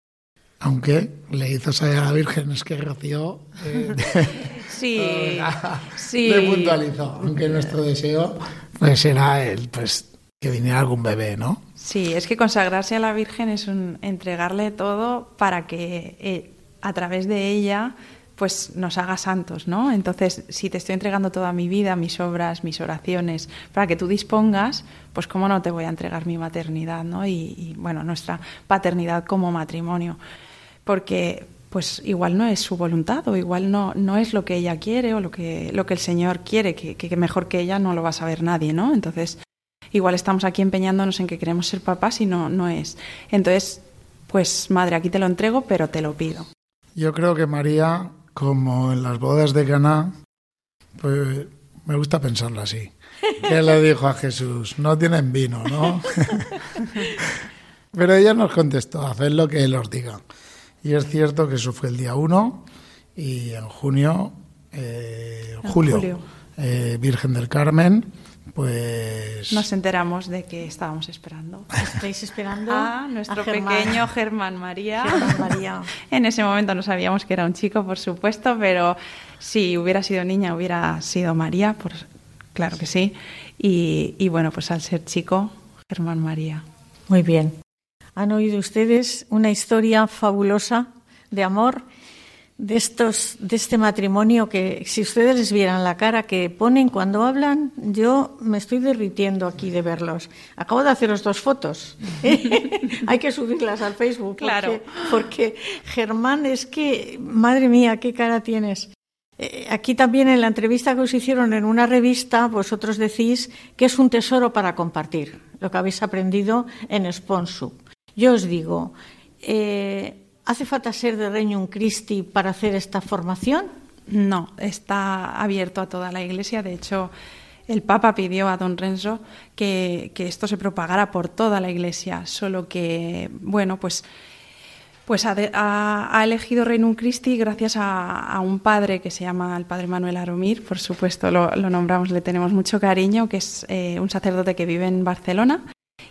B: Aunque le hizo saber a la Virgen es que Rocío eh,
C: sí, sí.
B: le puntualizó, aunque nuestro deseo pues era el pues que viniera algún bebé, ¿no?
C: Sí, es que consagrarse a la Virgen es un entregarle todo para que eh, a través de ella pues nos haga santos, ¿no? Entonces, si te estoy entregando toda mi vida, mis obras, mis oraciones, para que tú dispongas, pues cómo no te voy a entregar mi maternidad, ¿no? Y, bueno, nuestra paternidad como matrimonio, porque pues igual no es su voluntad o igual no, no es lo que ella quiere o lo que, lo que el Señor quiere, que, que mejor que ella no lo va a saber nadie, ¿no? Entonces, igual estamos aquí empeñándonos en que queremos ser papás y no, no es. Entonces, pues madre, aquí te lo entrego, pero te lo pido.
B: Yo creo que María como en las bodas de Caná, pues me gusta pensarlo así. ¿Qué le dijo a Jesús? No tienen vino, ¿no? Pero ella nos contestó, haced lo que Él os diga. Y es cierto que eso fue el día 1 y en junio, eh, julio, Eh, Virgen del Carmen, pues...
C: Nos enteramos de que estábamos esperando.
A: ¿Estáis esperando?
C: A nuestro pequeño Germán María.
A: María.
C: en ese momento no sabíamos que era un chico, por supuesto, pero si hubiera sido niña hubiera sido María, por... claro que sí. Y, y bueno, pues al ser chico, Germán María.
A: Muy bien. Han oído ustedes una historia fabulosa de amor de estos de este matrimonio que si ustedes les vieran la cara que ponen cuando hablan, yo me estoy derritiendo aquí de verlos. Acabo de haceros dos fotos. Hay que subirlas al Facebook
C: claro.
A: porque Germán es que madre mía, qué cara tienes. Eh, aquí también en la entrevista que os hicieron en una revista, vosotros decís que es un tesoro para compartir, lo que habéis aprendido en Sponsu. Yo os digo, eh, ¿Hace falta ser de Regnum Christi para hacer esta formación?
C: No, está abierto a toda la Iglesia. De hecho, el Papa pidió a don Renzo que, esto se propagara por toda la Iglesia, solo que, bueno, pues, pues ha, elegido Regnum Christi gracias a, un padre que se llama el padre Manuel Aromir, por supuesto lo, nombramos, le tenemos mucho cariño, que es eh, un sacerdote que vive en Barcelona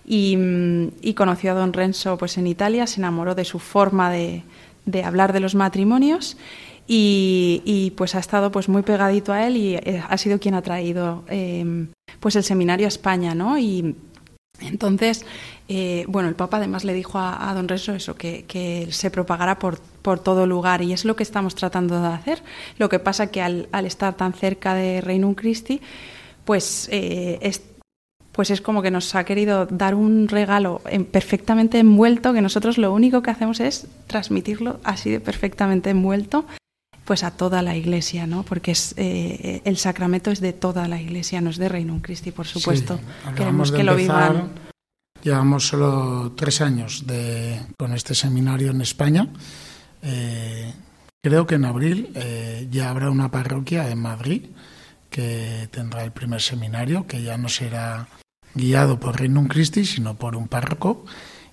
C: y, conoció a don Renzo pues, en Italia, se enamoró de su forma de, hablar de los matrimonios y, pues ha estado pues muy pegadito a él y eh, ha sido quien ha traído em, pues el seminario a España, ¿no? Y entonces, eh, bueno, el Papa además le dijo a, don Renzo eso, que, se propagara por, por, todo lugar y es lo que estamos tratando de hacer. Lo que pasa que al, estar tan cerca de Reinum Christi, pues eh, pues es como que nos ha querido dar un regalo perfectamente envuelto, que nosotros lo único que hacemos es transmitirlo así de perfectamente envuelto pues a toda la Iglesia, ¿no? Porque es, eh, el sacramento es de toda la Iglesia, no es de Reino Christi, por supuesto.
B: Queremos que lo vivan. Llevamos solo tres años de, con este seminario en España. Eh, creo que en abril eh, ya habrá una parroquia en Madrid que tendrá el primer seminario, que ya no será guiado por Reino Christi, sino por un párroco.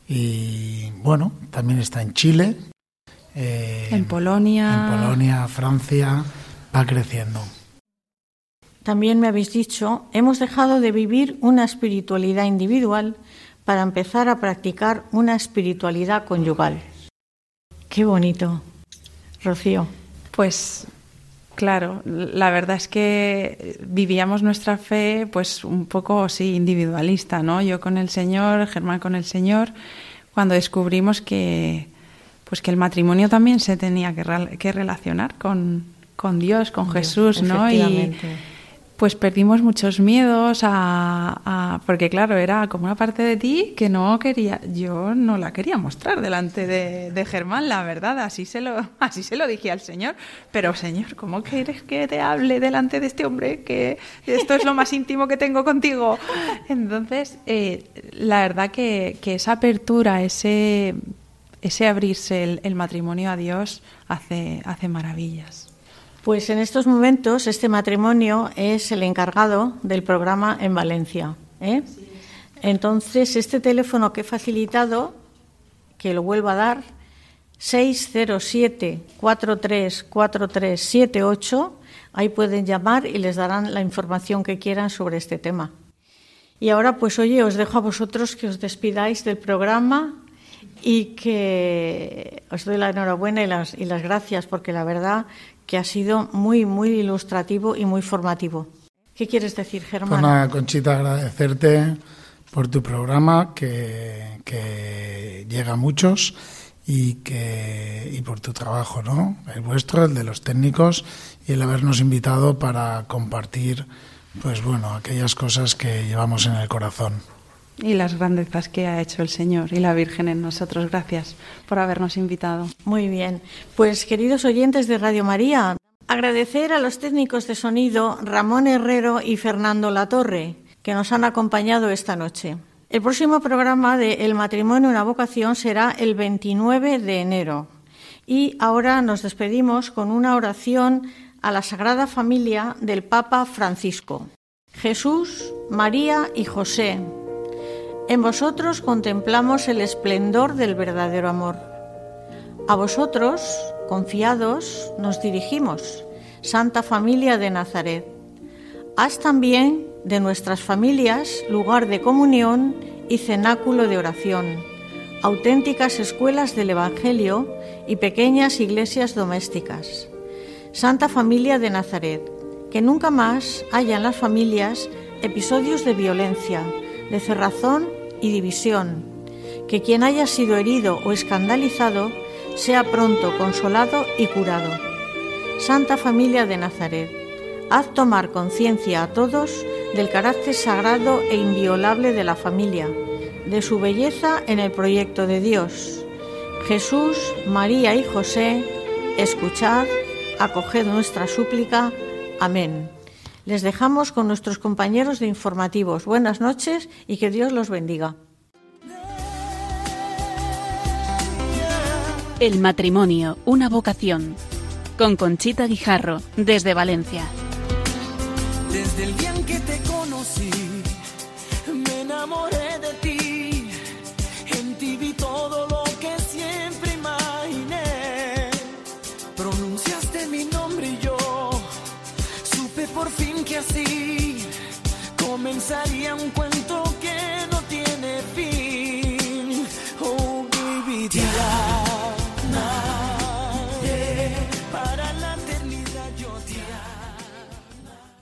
B: Y bueno, también está en Chile,
C: eh, en Polonia.
B: En Polonia, Francia, va creciendo.
A: También me habéis dicho, hemos dejado de vivir una espiritualidad individual para empezar a practicar una espiritualidad conyugal. Qué bonito, Rocío.
C: Pues claro, la verdad es que vivíamos nuestra fe pues un poco sí individualista, ¿no? Yo con el Señor, Germán con el Señor, cuando descubrimos que pues que el matrimonio también se tenía que, que relacionar con, con, Dios, con Jesús, ¿no? Y pues perdimos muchos miedos a, porque claro, era como una parte de ti que no quería, yo no la quería mostrar delante de, Germán, la verdad, así se lo, así se lo dije al Señor, pero Señor, ¿cómo quieres que te hable delante de este hombre? Que esto es lo más íntimo que tengo contigo. Entonces, eh, la verdad que, esa apertura, ese ese abrirse el, matrimonio a Dios hace maravillas.
A: Pues en estos momentos este matrimonio es el encargado del programa en Valencia. ¿eh? Entonces, este teléfono que he facilitado, que lo vuelvo a dar, 607-434378, ahí pueden llamar y les darán la información que quieran sobre este tema. Y ahora, pues oye, os dejo a vosotros que os despidáis del programa y que os doy la enhorabuena y las, y las gracias porque la verdad que ha sido muy, muy ilustrativo y muy formativo. ¿Qué quieres decir, Germán?
B: Bueno, Conchita, agradecerte por tu programa que, que llega a muchos y, que, y por tu trabajo, ¿no? El vuestro, el de los técnicos y el habernos invitado para compartir, pues bueno, aquellas cosas que llevamos en el corazón
C: y las grandezas que ha hecho el Señor y la Virgen en nosotros. Gracias por habernos invitado.
A: Muy bien. Pues queridos oyentes de Radio María, agradecer a los técnicos de sonido Ramón Herrero y Fernando Latorre, que nos han acompañado esta noche. El próximo programa de El matrimonio una vocación será el 29 de enero. Y ahora nos despedimos con una oración a la Sagrada Familia del Papa Francisco. Jesús, María y José en vosotros contemplamos el esplendor del verdadero amor. A vosotros, confiados, nos dirigimos, Santa Familia de Nazaret. Haz también de nuestras familias lugar de comunión y cenáculo de oración, auténticas escuelas del Evangelio y pequeñas iglesias domésticas. Santa Familia de Nazaret, que nunca más haya en las familias episodios de violencia, de cerrazón y división, que quien haya sido herido o escandalizado sea pronto consolado y curado. Santa Familia de Nazaret, haz tomar conciencia a todos del carácter sagrado e inviolable de la familia, de su belleza en el proyecto de Dios. Jesús, María y José, escuchad, acoged nuestra súplica. Amén. Les dejamos con nuestros compañeros de informativos. Buenas noches y que Dios los bendiga.
G: El matrimonio, una vocación. Con Conchita Guijarro, desde Valencia.
E: Desde el día en que te conocí, me enamoré comenzaría un cuento